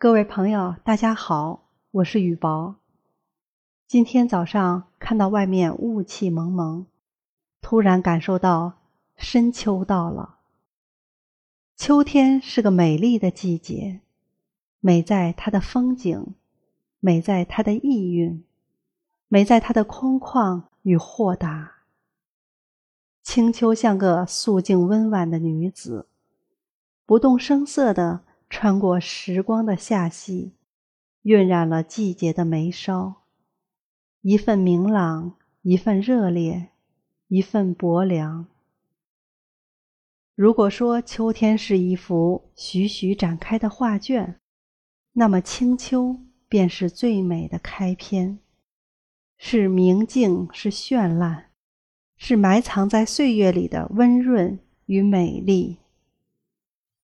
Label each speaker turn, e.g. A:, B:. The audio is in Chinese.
A: 各位朋友，大家好，我是雨薄。今天早上看到外面雾气蒙蒙，突然感受到深秋到了。秋天是个美丽的季节，美在它的风景，美在它的意蕴，美在它的空旷与豁达。清秋像个素净温婉的女子，不动声色的。穿过时光的夏隙，晕染了季节的眉梢，一份明朗，一份热烈，一份薄凉。如果说秋天是一幅徐徐展开的画卷，那么清秋便是最美的开篇，是明净，是绚烂，是埋藏在岁月里的温润与美丽。